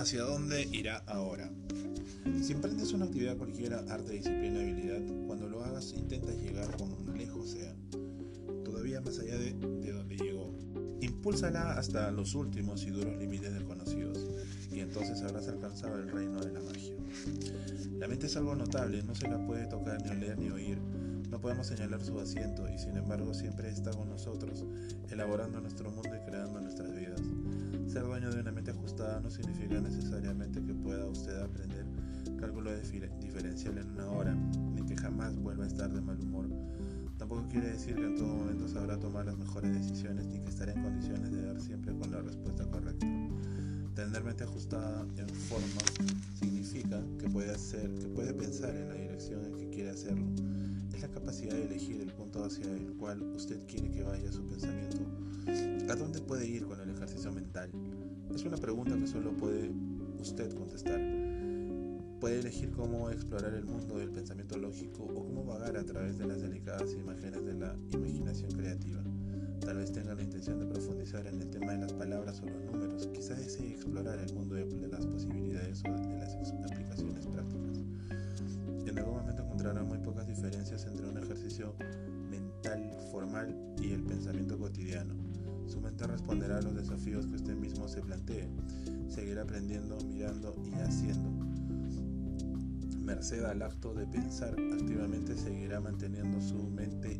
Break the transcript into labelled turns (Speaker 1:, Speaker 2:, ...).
Speaker 1: ¿Hacia dónde irá ahora? Si emprendes una actividad cualquiera, arte, disciplina, habilidad, cuando lo hagas intentas llegar como lejos sea, todavía más allá de, de donde llegó. Impúlsala hasta los últimos y duros límites desconocidos, y entonces habrás alcanzado el reino de la magia. La mente es algo notable, no se la puede tocar, ni oler, ni oír Podemos señalar su asiento, y sin embargo siempre está con nosotros, elaborando nuestro mundo y creando nuestras vidas. Ser dueño de una mente ajustada no significa necesariamente que pueda usted aprender cálculo diferencial en una hora, ni que jamás vuelva a estar de mal humor. Tampoco quiere decir que en todo momento sabrá tomar las mejores decisiones ni que estará en condiciones de dar siempre con la respuesta correcta. Tener mente ajustada en forma significa que puede hacer, que puede pensar en la dirección en que quiere hacerlo. La capacidad de elegir el punto hacia el cual usted quiere que vaya su pensamiento. ¿A dónde puede ir con el ejercicio mental? Es una pregunta que solo puede usted contestar. Puede elegir cómo explorar el mundo del pensamiento lógico o cómo vagar a través de las delicadas imágenes de la imaginación creativa. Tal vez tenga la intención de profundizar en el tema de las palabras o los números. Quizás desee explorar el mundo de, las posibilidades o de las pocas diferencias entre un ejercicio mental formal y el pensamiento cotidiano. Su mente responderá a los desafíos que usted mismo se plantee. Seguirá aprendiendo, mirando y haciendo merced al acto de pensar activamente, seguirá manteniendo su mente.